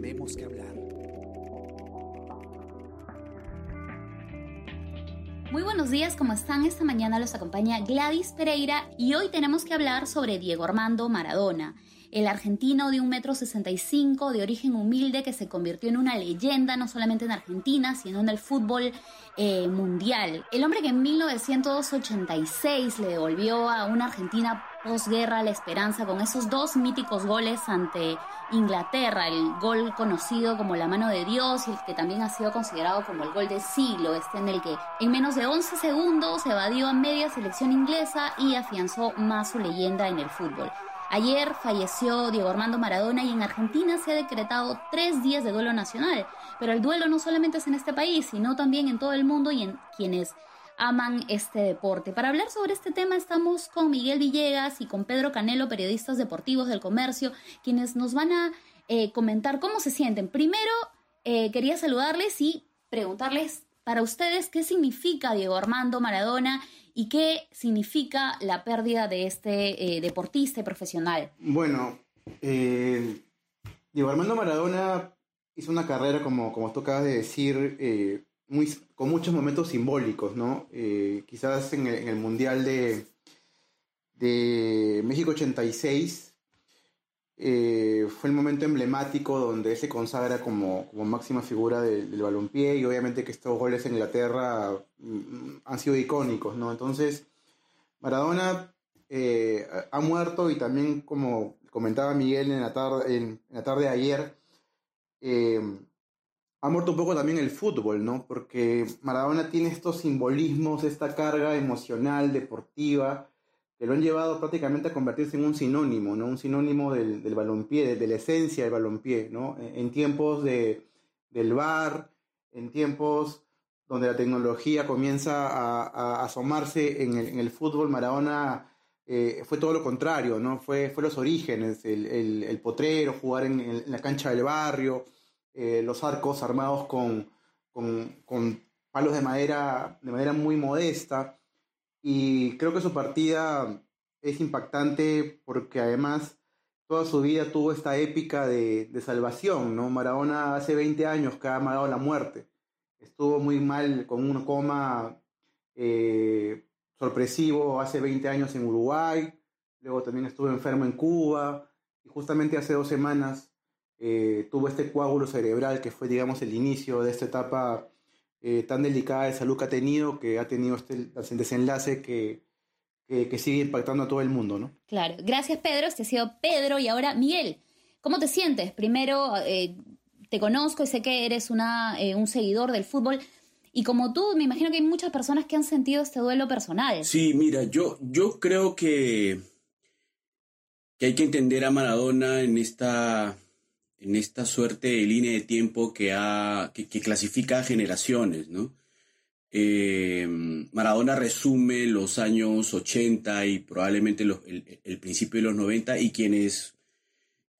tenemos que hablar. Muy buenos días, ¿cómo están? Esta mañana los acompaña Gladys Pereira y hoy tenemos que hablar sobre Diego Armando Maradona, el argentino de 1,65 m de origen humilde que se convirtió en una leyenda no solamente en Argentina, sino en el fútbol eh, mundial. El hombre que en 1986 le devolvió a una Argentina posguerra la esperanza con esos dos míticos goles ante Inglaterra, el gol conocido como la mano de Dios y el que también ha sido considerado como el gol del siglo, este en el que en menos de 11 segundos evadió a media selección inglesa y afianzó más su leyenda en el fútbol. Ayer falleció Diego Armando Maradona y en Argentina se ha decretado tres días de duelo nacional. Pero el duelo no solamente es en este país, sino también en todo el mundo y en quienes aman este deporte. Para hablar sobre este tema estamos con Miguel Villegas y con Pedro Canelo, periodistas deportivos del comercio, quienes nos van a eh, comentar cómo se sienten. Primero, eh, quería saludarles y preguntarles para ustedes qué significa Diego Armando Maradona y qué significa la pérdida de este eh, deportista profesional. Bueno, Diego Armando Maradona hizo una carrera, como, como tú acabas de decir, con muchos momentos simbólicos, ¿no? Eh, quizás en el, Mundial de, de México 86 eh, fue el momento emblemático donde se consagra como, como máxima figura del, del balompié y obviamente que estos goles en Inglaterra mm, han sido icónicos, ¿no? Entonces, Maradona eh, ha muerto y también como comentaba Miguel en la tarde, en, la tarde de ayer, ha muerto un poco también el fútbol, ¿no? Porque Maradona tiene estos simbolismos, esta carga emocional, deportiva, que lo han llevado prácticamente a convertirse en un sinónimo, ¿no? Un sinónimo del, del balompié, de, la esencia del balompié, ¿no? En, tiempos de, del bar, en tiempos donde la tecnología comienza a, asomarse en el, fútbol, Maradona eh, fue todo lo contrario, ¿no? Fue, fue los orígenes, el, potrero, jugar en, la cancha del barrio, eh, los arcos armados con, con, palos de madera, de manera muy modesta y creo que su partida es impactante porque además toda su vida tuvo esta épica de, de salvación, ¿no? Maradona hace 20 años que ha amado la muerte. Estuvo muy mal con un coma eh, sorpresivo hace 20 años en Uruguay, luego también estuvo enfermo en Cuba y justamente hace dos semanas eh, tuvo este coágulo cerebral que fue, digamos, el inicio de esta etapa eh, tan delicada de salud que ha tenido, que ha tenido este desenlace que, que, que, sigue impactando a todo el mundo, ¿no? Claro. Gracias, Pedro. Este ha sido Pedro. Y ahora, Miguel, ¿cómo te sientes? Primero, eh, te conozco y sé que eres una, eh, un seguidor del fútbol. Y como tú, me imagino que hay muchas personas que han sentido este duelo personal. Sí, mira, yo, yo creo que, que hay que entender a Maradona en esta en esta suerte de línea de tiempo que, ha, que, que clasifica generaciones, ¿no? Eh, Maradona resume los años 80 y probablemente los, el, el, principio de los 90 y quienes,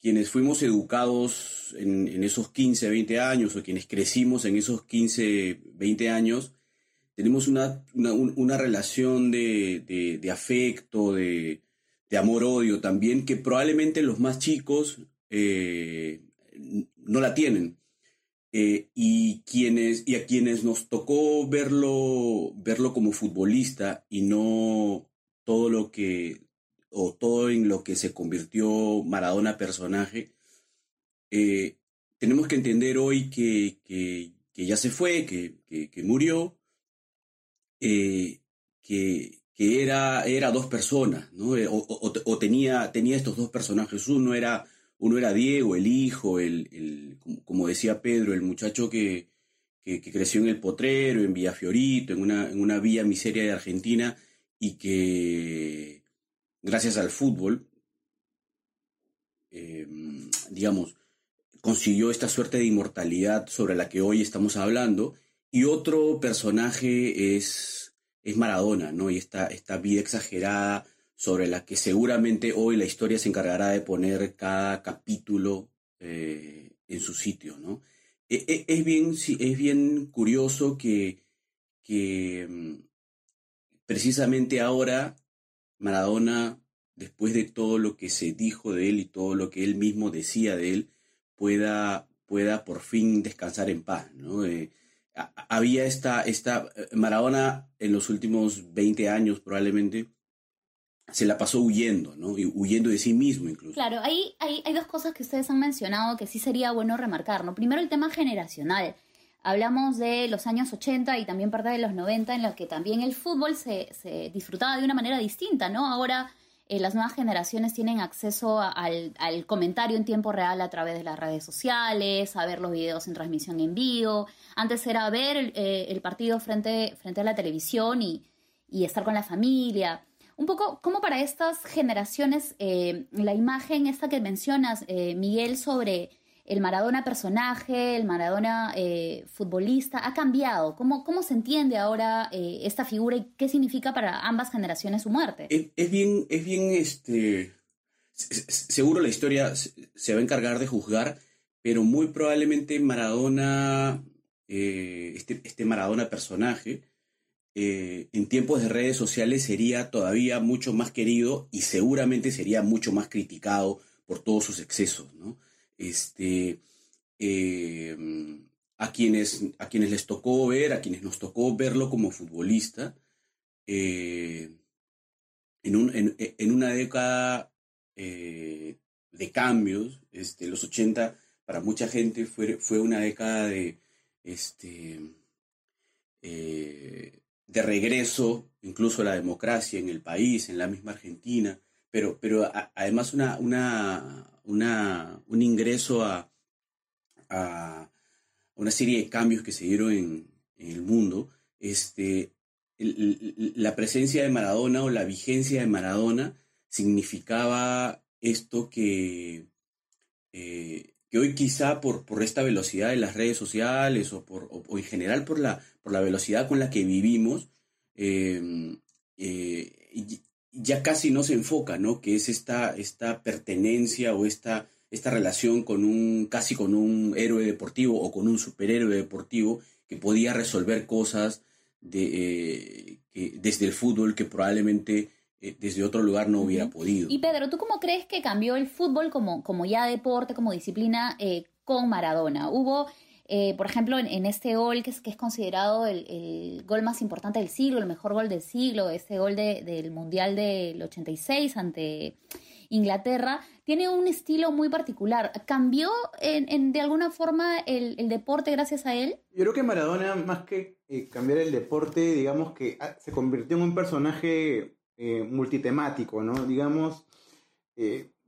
quienes fuimos educados en, en, esos 15, 20 años o quienes crecimos en esos 15, 20 años, tenemos una, una, una relación de, de, de afecto, de, de amor-odio también, que probablemente los más chicos eh, no la tienen. Eh, y, quienes, y a quienes nos tocó verlo, verlo como futbolista y no todo lo que, o todo en lo que se convirtió Maradona personaje, eh, tenemos que entender hoy que, que, ya se fue, que, que murió, eh, que, era, era dos personas, ¿no? O, o, o, tenía, tenía estos dos personajes. Uno era uno era Diego, el hijo, el, el como decía Pedro, el muchacho que, que, creció en el Potrero, en Villafiorito, en una, en una villa miseria de Argentina y que gracias al fútbol, eh, digamos, consiguió esta suerte de inmortalidad sobre la que hoy estamos hablando. Y otro personaje es, es Maradona, ¿no? Y esta, esta vida exagerada, sobre la que seguramente hoy la historia se encargará de poner cada capítulo eh, en su sitio, ¿no? E, e, es, bien, es bien curioso que, que mm, precisamente ahora Maradona, después de todo lo que se dijo de él y todo lo que él mismo decía de él, pueda, pueda por fin descansar en paz. ¿no? había esta, esta, Maradona en los últimos 20 años probablemente se la pasó huyendo, ¿no? Y huyendo de sí mismo incluso. Claro, ahí hay, dos cosas que ustedes han mencionado que sí sería bueno remarcar, ¿no? Primero el tema generacional. Hablamos de los años 80 y también parte de los 90 en los que también el fútbol se, disfrutaba de una manera distinta, ¿no? Ahora eh, las nuevas generaciones tienen acceso al, comentario en tiempo real a través de las redes sociales, a ver los videos en transmisión en vivo. Antes era ver el, eh, partido frente, a la televisión y, estar con la familia. Un poco como para estas generaciones, eh, la imagen esta que mencionas, Miguel, sobre el Maradona personaje, el Maradona eh, futbolista, ha cambiado? ¿Cómo, ¿Cómo se entiende ahora eh, esta figura y qué significa para ambas generaciones su muerte? Es, bien, es bien, este, seguro la historia se va a encargar de juzgar, pero muy probablemente Maradona, eh, este, este, Maradona personaje, en tiempos de redes sociales sería todavía mucho más querido y seguramente sería mucho más criticado por todos sus excesos, ¿no? este, em, a, quienes, a quienes les tocó ver, a quienes nos tocó verlo como futbolista, eh, en, un, en, una década eh, de cambios, este, los 80 para mucha gente fue, fue una década de, este, eh, de regreso incluso la democracia en el país, en la misma Argentina, pero, pero además una, una, una, un ingreso a, a, una serie de cambios que se dieron en, el mundo, este, la presencia de Maradona o la vigencia de Maradona significaba esto que, eh, que hoy quizá por, por esta velocidad de las redes sociales o, por, en general por la, por la velocidad con la que vivimos, eh, eh, ya casi no se enfoca, ¿no? Que es esta, esta pertenencia o esta, esta relación con un, casi con un héroe deportivo o con un superhéroe deportivo que podía resolver cosas de, eh, desde el fútbol que probablemente desde otro lugar no hubiera podido. Y Pedro, ¿tú cómo crees que cambió el fútbol como, como ya deporte, como disciplina eh, con Maradona? Hubo eh, por ejemplo, en, este gol que es, que es considerado el, gol más importante del siglo, el mejor gol del siglo, ese gol del Mundial del 86 ante Inglaterra, tiene un estilo muy particular. ¿Cambió en, de alguna forma el, deporte gracias a él? Yo creo que Maradona, más que eh, cambiar el deporte, digamos que ah, se convirtió en un personaje eh, multitemático, ¿no? Digamos,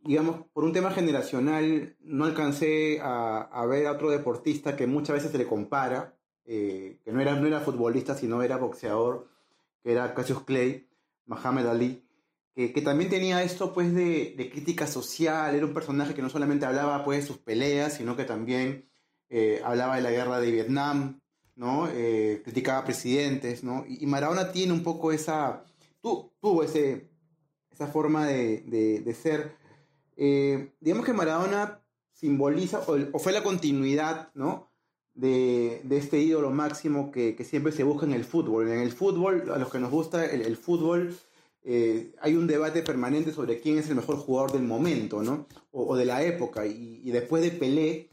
digamos, por un tema generacional, no alcancé a, ver a otro deportista que muchas veces se le compara, eh, que no era, no era futbolista, sino era boxeador, que era Cassius Clay, Muhammad Ali, que, también tenía esto pues de, crítica social, era un personaje que no solamente hablaba pues de sus peleas, sino que también eh, hablaba de la guerra de Vietnam, ¿no? Eh, criticaba presidentes, ¿no? Y, Maradona tiene un poco esa, tuvo ese, esa forma de ser eh, digamos que Maradona simboliza, o, fue la continuidad, ¿no? De, este ídolo máximo que, siempre se busca en el fútbol. En el fútbol, a los que nos gusta el, fútbol, eh, hay un debate permanente sobre quién es el mejor jugador del momento, ¿no? O, de la época. Y, después de Pelé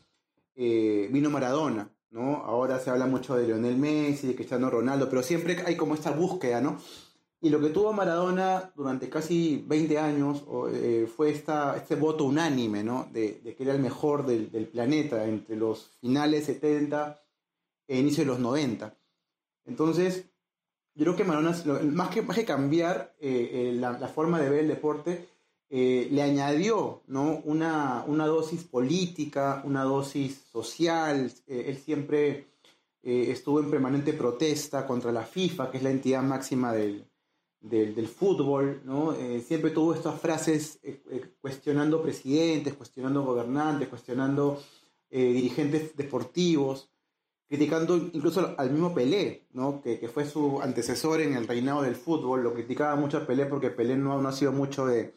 eh, vino Maradona, ¿no? Ahora se habla mucho de Lionel Messi, de Cristiano Ronaldo, pero siempre hay como esta búsqueda, ¿no? Y lo que tuvo Maradona durante casi 20 años eh, fue esta, este voto unánime, ¿no? De, que era el mejor del, planeta entre los finales 70 e inicio de los 90. Entonces, yo creo que Maradona, más que, más que cambiar eh, eh, la, forma de ver el deporte, le añadió ¿no? una, una, dosis política, una dosis social. él siempre estuvo en permanente protesta contra la FIFA, que es la entidad máxima del, del, fútbol, ¿no? Eh, siempre tuvo estas frases eh, eh, cuestionando presidentes, cuestionando gobernantes, cuestionando dirigentes deportivos, criticando incluso al mismo Pelé, ¿no? Que, fue su antecesor en el reinado del fútbol, lo criticaba mucho a Pelé porque Pelé no, no ha sido mucho de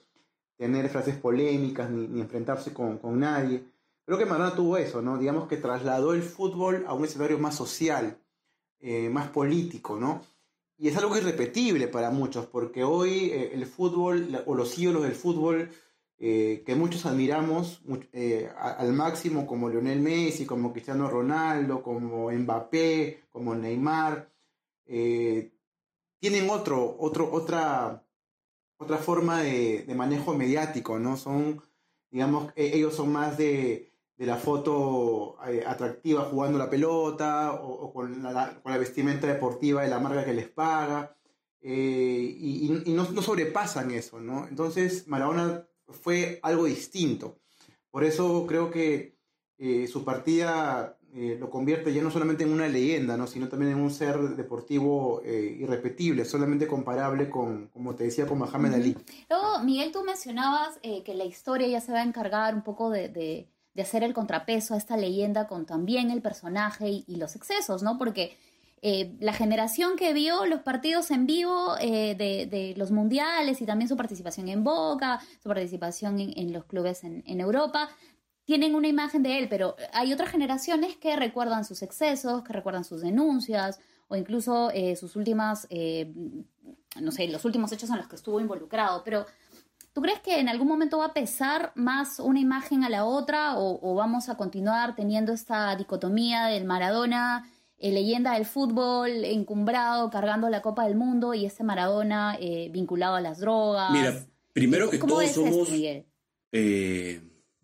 tener frases polémicas ni, enfrentarse con, con, nadie. Creo que Maradona tuvo eso, ¿no? Digamos que trasladó el fútbol a un escenario más social, más político, ¿no? Y es algo irrepetible para muchos, porque hoy eh, el fútbol o los ídolos del fútbol eh, que muchos admiramos eh, al máximo, como Lionel Messi, como Cristiano Ronaldo, como Mbappé, como Neymar, tienen otro, otro, otra, otra forma de, manejo mediático, ¿no? Son, digamos, e, ellos son más de, la foto atractiva jugando la pelota o, con, la, con, la, vestimenta deportiva de la marca que les paga. y, no, no, sobrepasan eso, ¿no? Entonces, Maradona fue algo distinto. Por eso creo que eh, su partida eh, lo convierte ya no solamente en una leyenda, ¿no? sino también en un ser deportivo eh, irrepetible, solamente comparable con, como te decía, con Mohamed Ali. Luego, Miguel, tú mencionabas que la historia ya se va a encargar un poco de, de, hacer el contrapeso a esta leyenda con también el personaje y, los excesos, ¿no? Porque eh, la generación que vio los partidos en vivo eh, de, los mundiales y también su participación en Boca, su participación en, los clubes en, Europa, tienen una imagen de él, pero hay otras generaciones que recuerdan sus excesos, que recuerdan sus denuncias o incluso eh, sus últimas, no sé, los últimos hechos en los que estuvo involucrado. Pero, ¿tú crees que en algún momento va a pesar más una imagen a la otra o vamos a continuar teniendo esta dicotomía del Maradona? Eh, leyenda del fútbol, encumbrado, cargando la Copa del Mundo y ese Maradona eh, vinculado a las drogas. Mira, primero que todos somos eh,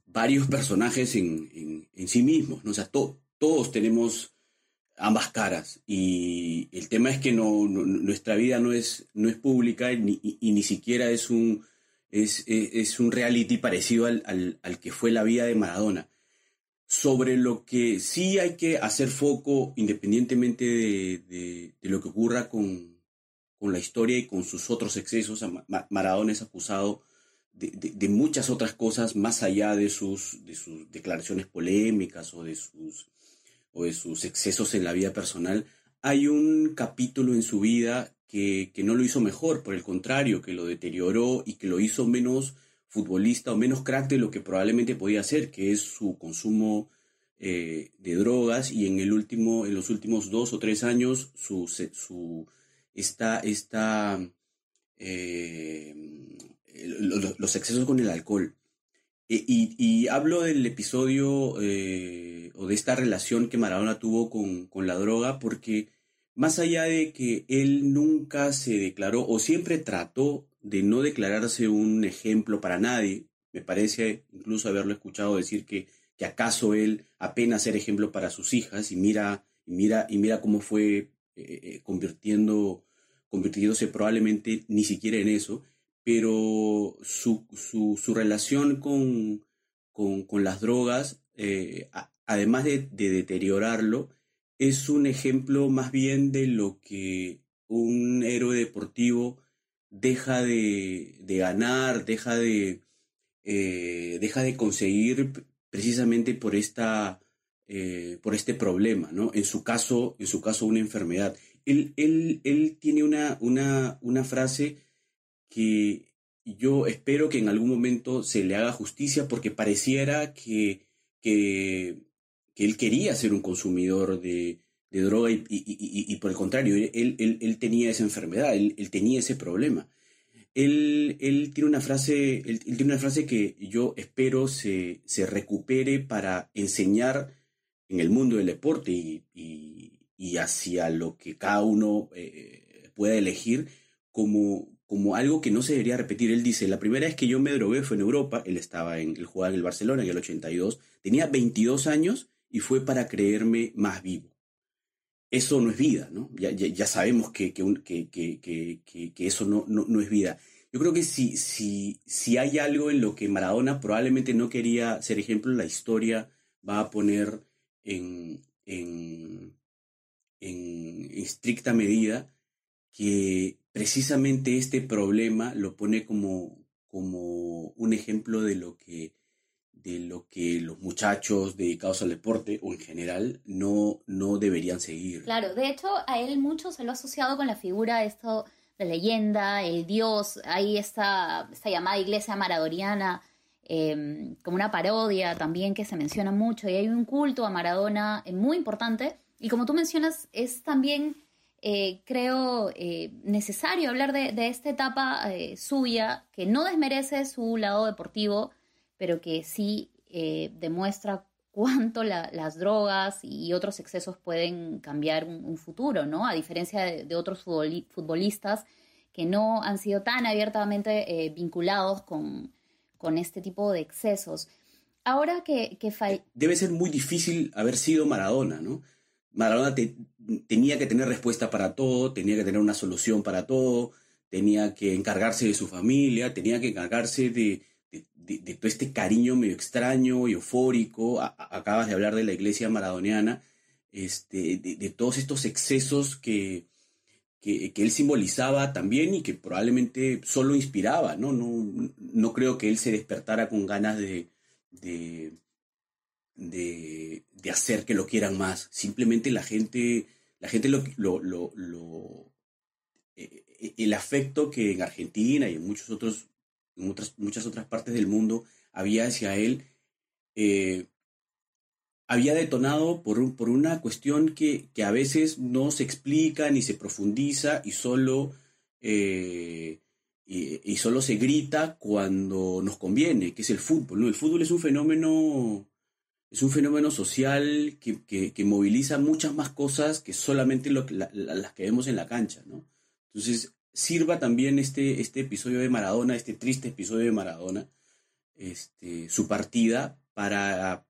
varios personajes en, sí mismos, ¿no? o sea, todos tenemos ambas caras y el tema es que no, nuestra vida no es, no es pública y ni, siquiera es un, es, es, un reality parecido al, al que fue la vida de Maradona sobre lo que sí hay que hacer foco independientemente de, lo que ocurra con, la historia y con sus otros excesos. Maradona es acusado de, muchas otras cosas más allá de sus, de sus declaraciones polémicas o de, sus, o de sus excesos en la vida personal. Hay un capítulo en su vida que, que no lo hizo mejor, por el contrario, que lo deterioró y que lo hizo menos futbolista o menos crack de lo que probablemente podía ser, que es su consumo eh, de drogas y en el último, en los últimos dos o tres años, su, su está eh, los, excesos con el alcohol. E, y, hablo del episodio eh, o de esta relación que Maradona tuvo con, con la droga porque más allá de que él nunca se declaró o siempre trató de no declararse un ejemplo para nadie. Me parece incluso haberlo escuchado decir que, que acaso él apenas era ejemplo para sus hijas y mira, y mira, y mira cómo fue eh, eh, convirtiendo, convirtiéndose probablemente ni siquiera en eso, pero su, su, relación con, con, las drogas, eh, además de, de deteriorarlo, es un ejemplo más bien de lo que un héroe deportivo deja de, ganar, deja de, eh, deja de conseguir precisamente por, esta, eh, por este problema, ¿no? En su caso, en su caso una enfermedad. Él, él, él tiene una, una, una frase que yo espero que en algún momento se le haga justicia porque pareciera que, que, que él quería ser un consumidor de, de droga y, y, y, por el contrario, él, él, él, tenía esa enfermedad, él, él tenía ese problema. Él, él, tiene una frase, él, tiene una frase que yo espero se, se, recupere para enseñar en el mundo del deporte y, hacia lo que cada uno eh, pueda elegir como, como algo que no se debería repetir. Él dice, la primera vez que yo me drogué fue en Europa, él estaba en, él jugaba en el Barcelona en el 82, tenía 22 años y fue para creerme más vivo eso no es vida, ¿no? Ya, ya, sabemos que, que, que, que eso no, no, es vida. Yo creo que si, si, si hay algo en lo que Maradona probablemente no quería ser ejemplo, la historia va a poner en, en, en estricta medida que precisamente este problema lo pone como, como un ejemplo de lo que de lo que los muchachos dedicados al deporte o en general no, no deberían seguir. Claro, de hecho a él mucho se lo ha asociado con la figura de esto de leyenda, el dios, ahí esta llamada iglesia maradoriana, em, como una parodia también que se menciona mucho y hay un culto a Maradona eh, muy importante y como tú mencionas es también eh, creo necesario hablar de, esta etapa suya, que no desmerece su lado deportivo, pero que sí demuestra cuánto las drogas y otros excesos pueden cambiar un, futuro, ¿no? A diferencia de, otros futbolistas que no han sido tan abiertamente eh, vinculados con, con, este tipo de excesos. Ahora que, que Debe ser muy difícil haber sido Maradona, ¿no? Maradona tenía que tener respuesta para todo, tenía que tener una solución para todo, tenía que encargarse de su familia, tenía que encargarse de, de, todo este cariño medio extraño y eufórico, acabas de hablar de la iglesia maradoniana, este, de, todos estos excesos que, que, él simbolizaba también y que probablemente solo inspiraba, ¿no? No, no creo que él se despertara con ganas de, de, de, hacer que lo quieran más. Simplemente la gente, la gente lo, lo, lo, eh, el afecto que en Argentina y en muchos otros en muchas otras partes del mundo había hacia él, eh, había detonado por, por una cuestión que, a veces no se explica ni se profundiza y solo, eh, y, solo se grita cuando nos conviene, que es el fútbol. ¿no? El fútbol es un fenómeno, es un fenómeno social que, moviliza muchas más cosas que solamente las que vemos en la cancha. ¿no? Entonces, sirva también este, este episodio de Maradona, este triste episodio de Maradona, este, su partida, para,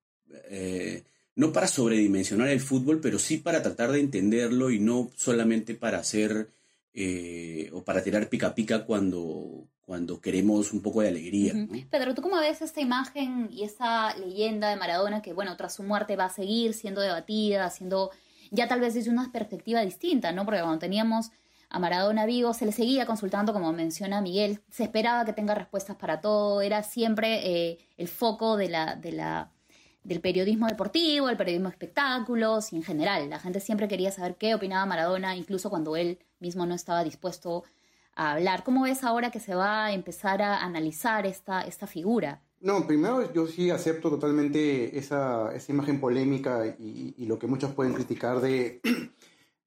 eh, no para sobredimensionar el fútbol, pero sí para tratar de entenderlo y no solamente para hacer eh, o para tirar pica pica cuando, cuando queremos un poco de alegría. Pedro, ¿tú cómo ves esta imagen y esta leyenda de Maradona que, bueno, tras su muerte va a seguir siendo debatida, siendo ya tal vez desde una perspectiva distinta, ¿no? Porque cuando teníamos a Maradona vivo, se le seguía consultando, como menciona Miguel, se esperaba que tenga respuestas para todo, era siempre eh, el foco del periodismo deportivo, el periodismo de espectáculos y en general. La gente siempre quería saber qué opinaba Maradona, incluso cuando él mismo no estaba dispuesto a hablar. ¿Cómo ves ahora que se va a empezar a analizar esta, esta figura? No, primero yo sí acepto totalmente esa, esa imagen polémica y, lo que muchos pueden criticar de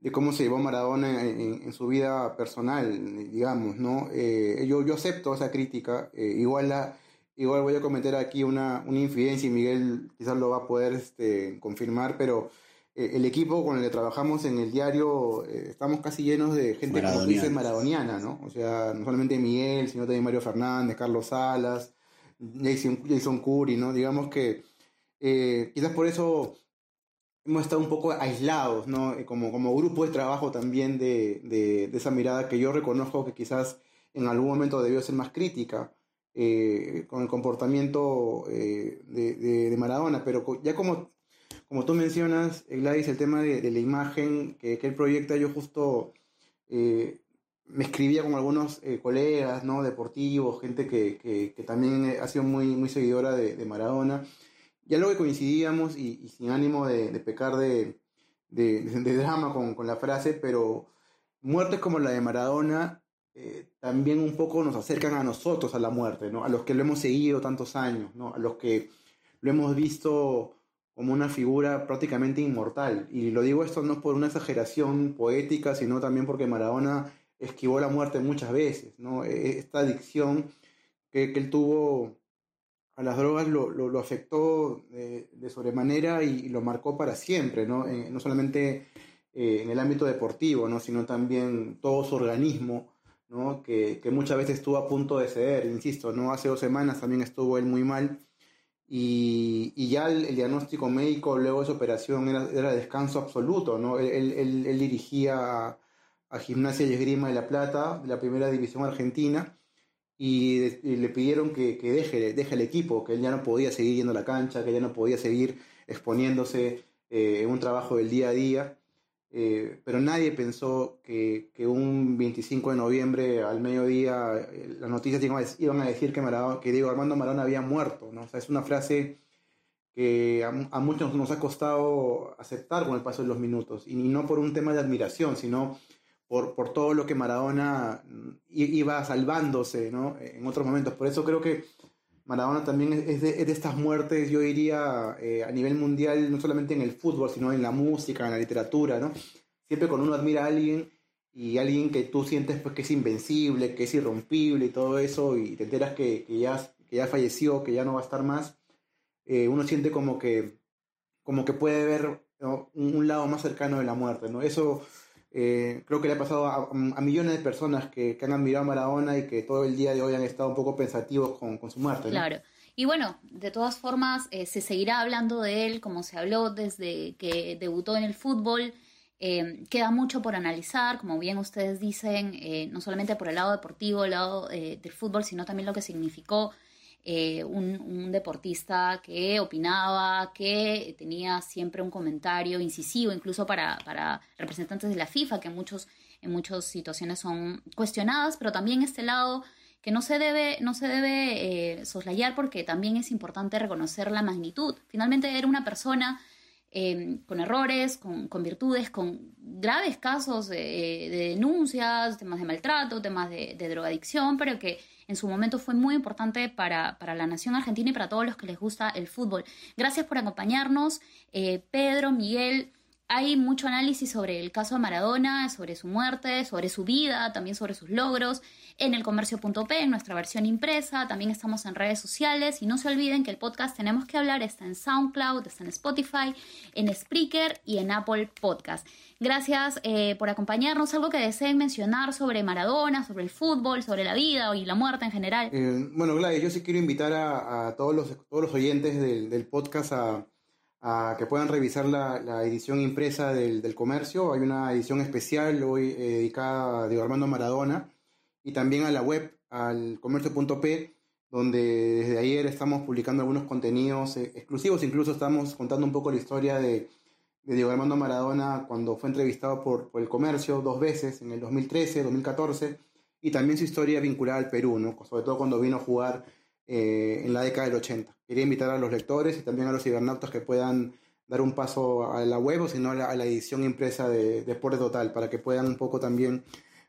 de cómo se llevó Maradona en, su vida personal, digamos, ¿no? Eh, yo, yo acepto esa crítica, eh, igual, la, igual voy a cometer aquí una, una infidencia y Miguel quizás lo va a poder este, confirmar, pero eh, el equipo con el que trabajamos en el diario, estamos casi llenos de gente como dice maradoniana, ¿no? O sea, no solamente Miguel, sino también Mario Fernández, Carlos Salas, Jason, Jason Curry, ¿no? Digamos que quizás por eso hemos estado un poco aislados, ¿no? Eh, como, como grupo de trabajo también de, de, esa mirada que yo reconozco que quizás en algún momento debió ser más crítica eh, con el comportamiento eh, de, de, Maradona, pero ya como, como tú mencionas, Gladys, el tema de, la imagen que, que, él proyecta, yo justo me escribía con algunos colegas, ¿no? Deportivos, gente que, que, que, también ha sido muy, muy seguidora de, Maradona ya luego que coincidíamos y, sin ánimo de, pecar de, drama con, la frase, pero muertes como la de Maradona eh, también un poco nos acercan a nosotros a la muerte, ¿no? A los que lo hemos seguido tantos años, ¿no? A los que lo hemos visto como una figura prácticamente inmortal. Y lo digo esto no por una exageración poética, sino también porque Maradona esquivó la muerte muchas veces, ¿no? E, esta adicción que él tuvo a las drogas lo, lo, afectó de, sobremanera y, lo marcó para siempre, ¿no? Eh, no solamente eh, en el ámbito deportivo, ¿no? sino también todo su organismo, ¿no? que, que, muchas veces estuvo a punto de ceder, insisto, ¿no? hace dos semanas también estuvo él muy mal y, y ya el, diagnóstico médico luego de su operación era, era descanso absoluto, ¿no? él, él, él dirigía a, a Gimnasia y Esgrima de La Plata, de la primera división argentina, y, le pidieron que, que, deje, deje el equipo, que él ya no podía seguir yendo a la cancha, que ya no podía seguir exponiéndose eh, en un trabajo del día a día. Eh, pero nadie pensó que, que, un 25 de noviembre al mediodía eh, las noticias iban a decir que, que Diego Armando Marón había muerto. ¿no? O sea, es una frase que a, a, muchos nos ha costado aceptar con el paso de los minutos, y no por un tema de admiración, sino por, por todo lo que Maradona mm, iba salvándose ¿no? en otros momentos. Por eso creo que Maradona también es de, es de estas muertes, yo diría, eh, a nivel mundial, no solamente en el fútbol, sino en la música, en la literatura, ¿no? siempre cuando uno admira a alguien y alguien que tú sientes pues que es invencible, que es irrompible y todo eso, y te enteras que, que ya, que ya falleció, que ya no va a estar más, eh, uno siente como que, como que puede ver un, lado más cercano de la muerte, ¿no? Eso eh, creo que le ha pasado a, millones de personas que, que, han admirado a Maradona y que todo el día de hoy han estado un poco pensativos con, con su muerte. Claro. Y bueno, de todas formas, eh, se seguirá hablando de él, como se habló desde que debutó en el fútbol. Eh, queda mucho por analizar, como bien ustedes dicen, no solamente por el lado deportivo, el lado del fútbol, sino también lo que significó eh, un, deportista que opinaba, que tenía siempre un comentario incisivo, incluso para, para representantes de la FIFA, que muchos, en muchas situaciones son cuestionadas, pero también este lado que no se debe, no se debe eh, soslayar porque también es importante reconocer la magnitud. Finalmente era una persona eh, con errores, con, con, virtudes, con graves casos de, denuncias, temas de maltrato, temas de, drogadicción, pero que en su momento fue muy importante para, la nación argentina y para todos los que les gusta el fútbol. Gracias por acompañarnos, eh, Pedro, Miguel. Hay mucho análisis sobre el caso de Maradona, sobre su muerte, sobre su vida, también sobre sus logros en el comercio.p, en nuestra versión impresa. También estamos en redes sociales y no se olviden que el podcast Tenemos que hablar está en SoundCloud, está en Spotify, en Spreaker y en Apple Podcast. Gracias eh, por acompañarnos. Algo que deseen mencionar sobre Maradona, sobre el fútbol, sobre la vida y la muerte en general. Eh, bueno, Gladys, yo sí quiero invitar a, todos, los, todos los oyentes del, podcast a, que puedan revisar la, edición impresa del, comercio. Hay una edición especial hoy eh, dedicada a Diego Armando Maradona y también a la web, al comercio.p, donde desde ayer estamos publicando algunos contenidos exclusivos. Incluso estamos contando un poco la historia de de Diego Armando Maradona cuando fue entrevistado por, por, el comercio dos veces, en el 2013, 2014, y también su historia vinculada al Perú, sobre todo cuando vino a jugar eh, en la década del 80. Quería invitar a los lectores y también a los cibernautas que puedan dar un paso a la web o si no a la, edición impresa de Deporte Total para que puedan un poco también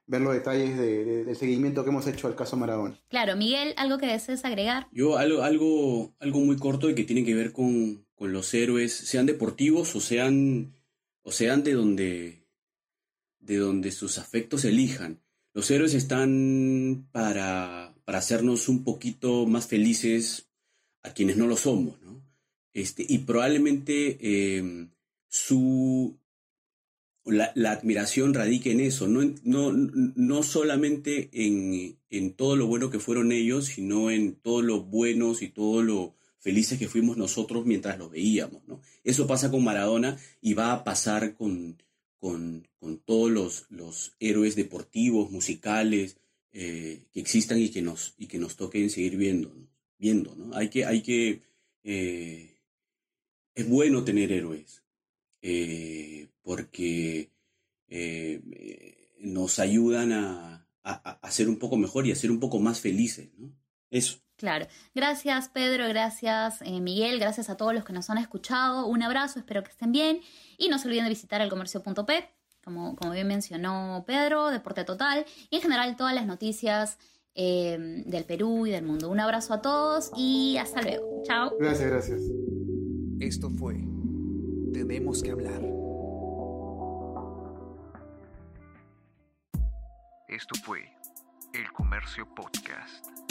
ver los detalles de, del seguimiento que hemos hecho al caso Maradona. Claro, Miguel, ¿algo que desees agregar? Yo algo, algo, algo muy corto y que tiene que ver con, con los héroes, sean deportivos o sean, o sean de donde, de donde sus afectos elijan. Los héroes están para, para hacernos un poquito más felices a quienes no lo somos, ¿no? Este, y probablemente em, su, la, admiración radique en eso, no, no, no solamente en, en, todo lo bueno que fueron ellos, sino en todo lo buenos y todo lo, felices que fuimos nosotros mientras lo veíamos. ¿no? Eso pasa con Maradona y va a pasar con, con, con todos los, los, héroes deportivos, musicales eh, que existan y que nos, y que nos toquen seguir viendo. viendo ¿no? Hay que, hay que eh, es bueno tener héroes eh, porque nos ayudan a, a, ser un poco mejor y a ser un poco más felices. Eso. Claro. Gracias Pedro, gracias Miguel, gracias a todos los que nos han escuchado. Un abrazo, espero que estén bien. Y no se olviden de visitar el comercio.p, como, como bien mencionó Pedro, Deporte Total, y en general todas las noticias eh, del Perú y del mundo. Un abrazo a todos y hasta luego. Chao. Gracias, gracias. Esto fue Tenemos que hablar. Esto fue El Comercio Podcast.